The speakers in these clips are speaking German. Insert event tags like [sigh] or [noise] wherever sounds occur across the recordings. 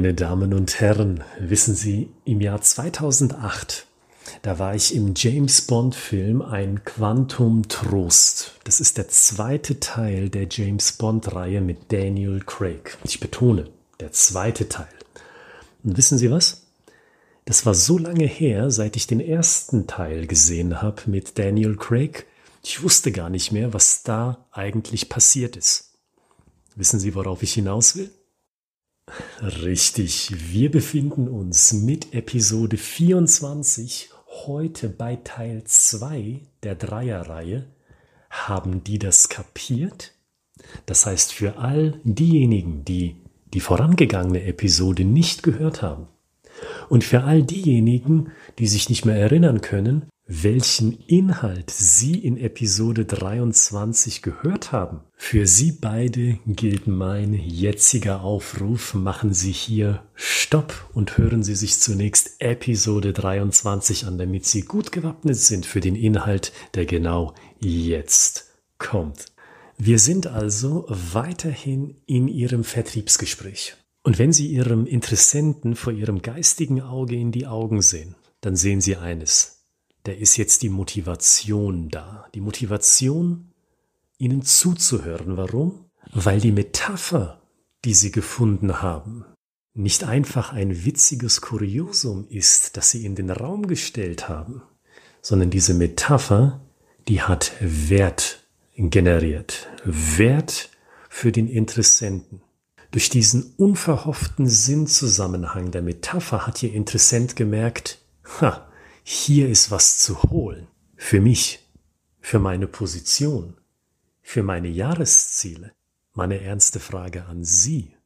Meine Damen und Herren, wissen Sie, im Jahr 2008, da war ich im James Bond Film Ein Quantum Trost. Das ist der zweite Teil der James Bond Reihe mit Daniel Craig. Ich betone, der zweite Teil. Und wissen Sie was? Das war so lange her, seit ich den ersten Teil gesehen habe mit Daniel Craig. Ich wusste gar nicht mehr, was da eigentlich passiert ist. Wissen Sie, worauf ich hinaus will? Richtig, wir befinden uns mit Episode 24 heute bei Teil 2 der Dreierreihe. Haben die das kapiert? Das heißt, für all diejenigen, die die vorangegangene Episode nicht gehört haben und für all diejenigen, die sich nicht mehr erinnern können, welchen Inhalt Sie in Episode 23 gehört haben. Für Sie beide gilt mein jetziger Aufruf. Machen Sie hier Stopp und hören Sie sich zunächst Episode 23 an, damit Sie gut gewappnet sind für den Inhalt, der genau jetzt kommt. Wir sind also weiterhin in Ihrem Vertriebsgespräch. Und wenn Sie Ihrem Interessenten vor Ihrem geistigen Auge in die Augen sehen, dann sehen Sie eines da ist jetzt die Motivation da. Die Motivation, ihnen zuzuhören. Warum? Weil die Metapher, die sie gefunden haben, nicht einfach ein witziges Kuriosum ist, das sie in den Raum gestellt haben, sondern diese Metapher, die hat Wert generiert. Wert für den Interessenten. Durch diesen unverhofften Sinnzusammenhang der Metapher hat ihr Interessent gemerkt, ha, hier ist was zu holen. Für mich, für meine Position, für meine Jahresziele. Meine ernste Frage an Sie.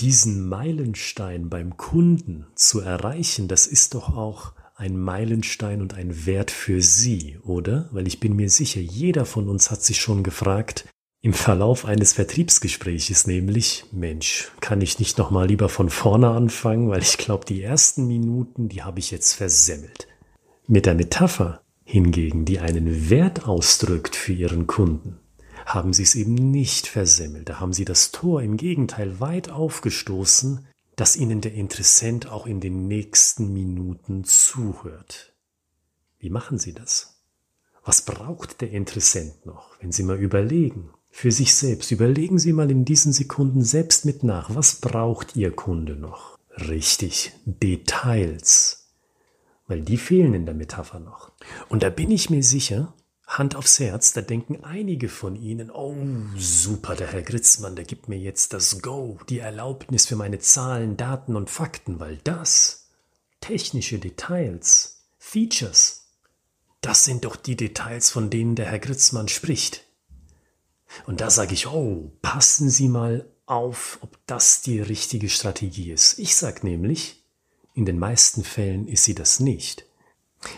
Diesen Meilenstein beim Kunden zu erreichen, das ist doch auch ein Meilenstein und ein Wert für Sie, oder? Weil ich bin mir sicher, jeder von uns hat sich schon gefragt, im Verlauf eines Vertriebsgespräches nämlich, Mensch, kann ich nicht nochmal lieber von vorne anfangen, weil ich glaube, die ersten Minuten, die habe ich jetzt versemmelt. Mit der Metapher hingegen, die einen Wert ausdrückt für ihren Kunden, haben sie es eben nicht versemmelt. Da haben sie das Tor im Gegenteil weit aufgestoßen, dass ihnen der Interessent auch in den nächsten Minuten zuhört. Wie machen sie das? Was braucht der Interessent noch, wenn Sie mal überlegen? Für sich selbst. Überlegen Sie mal in diesen Sekunden selbst mit nach. Was braucht Ihr Kunde noch? Richtig, Details weil die fehlen in der Metapher noch. Und da bin ich mir sicher, Hand aufs Herz, da denken einige von Ihnen, oh super, der Herr Gritzmann, der gibt mir jetzt das Go, die Erlaubnis für meine Zahlen, Daten und Fakten, weil das, technische Details, Features, das sind doch die Details, von denen der Herr Gritzmann spricht. Und da sage ich, oh, passen Sie mal auf, ob das die richtige Strategie ist. Ich sage nämlich, in den meisten Fällen ist sie das nicht.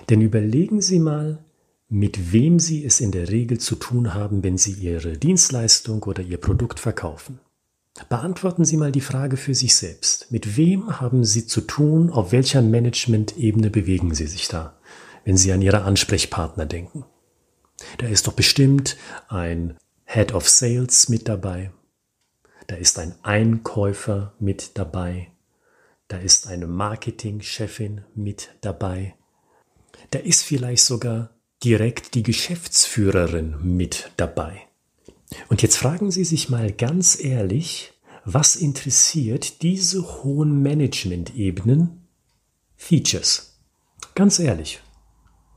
Denn überlegen Sie mal, mit wem Sie es in der Regel zu tun haben, wenn Sie Ihre Dienstleistung oder Ihr Produkt verkaufen. Beantworten Sie mal die Frage für sich selbst. Mit wem haben Sie zu tun? Auf welcher Management-Ebene bewegen Sie sich da, wenn Sie an Ihre Ansprechpartner denken? Da ist doch bestimmt ein Head of Sales mit dabei. Da ist ein Einkäufer mit dabei. Da ist eine Marketingchefin mit dabei. Da ist vielleicht sogar direkt die Geschäftsführerin mit dabei. Und jetzt fragen Sie sich mal ganz ehrlich, was interessiert diese hohen Management-Ebenen Features? Ganz ehrlich,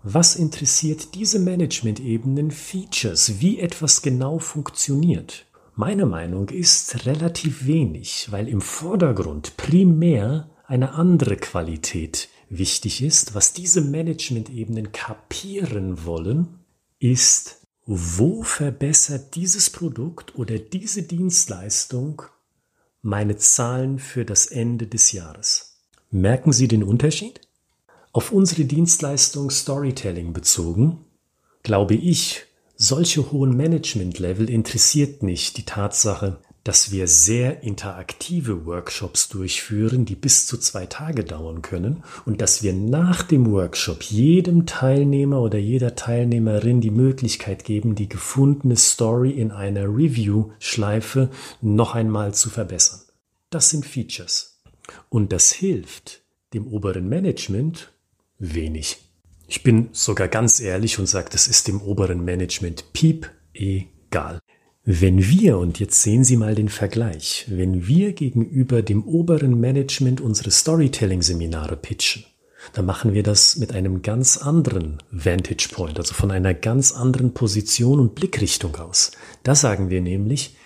was interessiert diese Management-Ebenen Features, wie etwas genau funktioniert? Meine Meinung ist relativ wenig, weil im Vordergrund primär eine andere Qualität wichtig ist. Was diese Management-Ebenen kapieren wollen, ist, wo verbessert dieses Produkt oder diese Dienstleistung meine Zahlen für das Ende des Jahres. Merken Sie den Unterschied? Auf unsere Dienstleistung Storytelling bezogen, glaube ich, solche hohen Management-Level interessiert nicht die Tatsache, dass wir sehr interaktive Workshops durchführen, die bis zu zwei Tage dauern können und dass wir nach dem Workshop jedem Teilnehmer oder jeder Teilnehmerin die Möglichkeit geben, die gefundene Story in einer Review-Schleife noch einmal zu verbessern. Das sind Features. Und das hilft dem oberen Management wenig. Ich bin sogar ganz ehrlich und sage, das ist dem oberen Management piep egal. Wenn wir, und jetzt sehen Sie mal den Vergleich, wenn wir gegenüber dem oberen Management unsere Storytelling-Seminare pitchen, dann machen wir das mit einem ganz anderen Vantage Point, also von einer ganz anderen Position und Blickrichtung aus. Da sagen wir nämlich,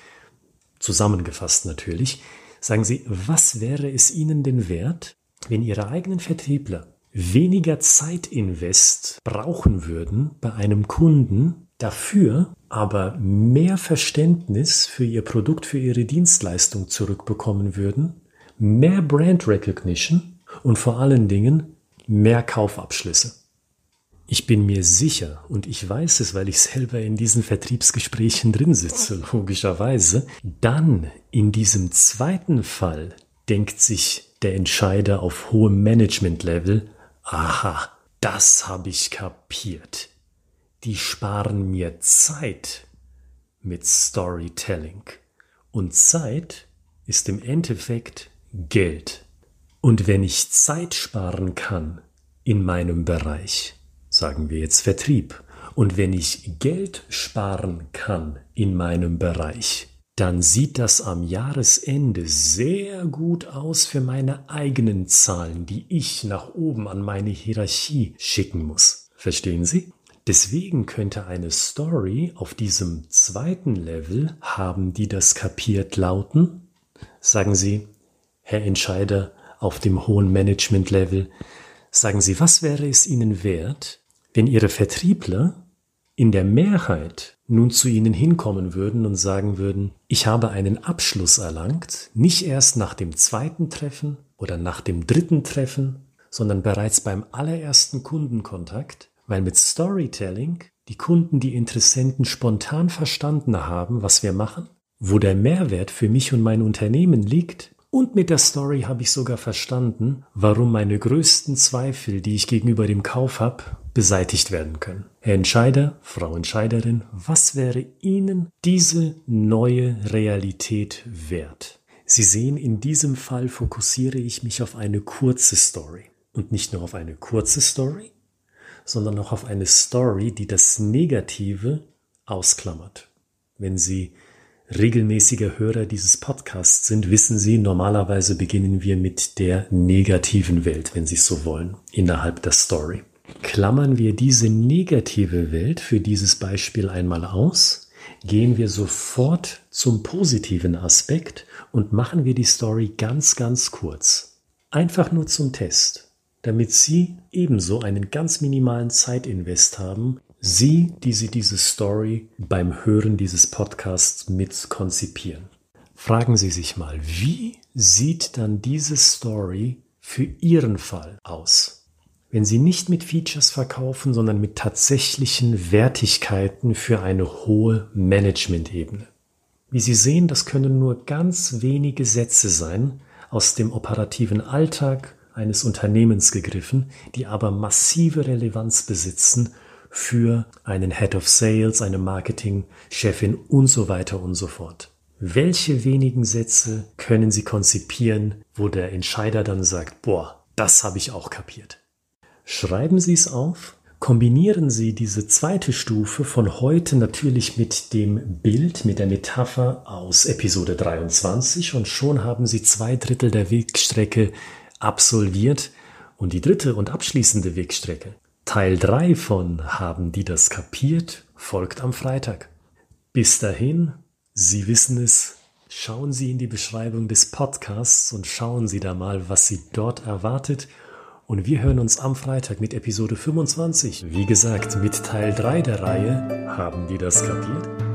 zusammengefasst natürlich, sagen Sie, was wäre es Ihnen denn wert, wenn Ihre eigenen Vertriebler weniger Zeitinvest brauchen würden bei einem Kunden, dafür aber mehr Verständnis für ihr Produkt, für ihre Dienstleistung zurückbekommen würden, mehr Brand Recognition und vor allen Dingen mehr Kaufabschlüsse. Ich bin mir sicher, und ich weiß es, weil ich selber in diesen Vertriebsgesprächen drin sitze, [laughs] logischerweise, dann in diesem zweiten Fall denkt sich der Entscheider auf hohem Management-Level, aha, das habe ich kapiert. Die sparen mir Zeit mit Storytelling. Und Zeit ist im Endeffekt Geld. Und wenn ich Zeit sparen kann in meinem Bereich, sagen wir jetzt Vertrieb, und wenn ich Geld sparen kann in meinem Bereich, dann sieht das am Jahresende sehr gut aus für meine eigenen Zahlen, die ich nach oben an meine Hierarchie schicken muss. Verstehen Sie? Deswegen könnte eine Story auf diesem zweiten Level haben, die das kapiert lauten. Sagen Sie, Herr Entscheider auf dem hohen Management-Level, sagen Sie, was wäre es Ihnen wert, wenn Ihre Vertriebler in der Mehrheit nun zu Ihnen hinkommen würden und sagen würden, ich habe einen Abschluss erlangt, nicht erst nach dem zweiten Treffen oder nach dem dritten Treffen, sondern bereits beim allerersten Kundenkontakt, weil mit Storytelling die Kunden, die Interessenten spontan verstanden haben, was wir machen, wo der Mehrwert für mich und mein Unternehmen liegt. Und mit der Story habe ich sogar verstanden, warum meine größten Zweifel, die ich gegenüber dem Kauf habe, beseitigt werden können. Herr Entscheider, Frau Entscheiderin, was wäre Ihnen diese neue Realität wert? Sie sehen, in diesem Fall fokussiere ich mich auf eine kurze Story. Und nicht nur auf eine kurze Story, sondern auch auf eine Story, die das Negative ausklammert. Wenn Sie regelmäßiger Hörer dieses Podcasts sind, wissen Sie, normalerweise beginnen wir mit der negativen Welt, wenn Sie es so wollen, innerhalb der Story. Klammern wir diese negative Welt für dieses Beispiel einmal aus, gehen wir sofort zum positiven Aspekt und machen wir die Story ganz, ganz kurz. Einfach nur zum Test, damit Sie ebenso einen ganz minimalen Zeitinvest haben, Sie, die Sie diese Story beim Hören dieses Podcasts mit konzipieren. Fragen Sie sich mal, wie sieht dann diese Story für Ihren Fall aus? Wenn Sie nicht mit Features verkaufen, sondern mit tatsächlichen Wertigkeiten für eine hohe Management-Ebene. Wie Sie sehen, das können nur ganz wenige Sätze sein aus dem operativen Alltag eines Unternehmens gegriffen, die aber massive Relevanz besitzen für einen Head of Sales, eine Marketingchefin und so weiter und so fort. Welche wenigen Sätze können Sie konzipieren, wo der Entscheider dann sagt, boah, das habe ich auch kapiert. Schreiben Sie es auf, kombinieren Sie diese zweite Stufe von heute natürlich mit dem Bild, mit der Metapher aus Episode 23 und schon haben Sie zwei Drittel der Wegstrecke absolviert und die dritte und abschließende Wegstrecke Teil 3 von Haben die das kapiert folgt am Freitag. Bis dahin, Sie wissen es, schauen Sie in die Beschreibung des Podcasts und schauen Sie da mal, was Sie dort erwartet. Und wir hören uns am Freitag mit Episode 25. Wie gesagt, mit Teil 3 der Reihe Haben die das kapiert?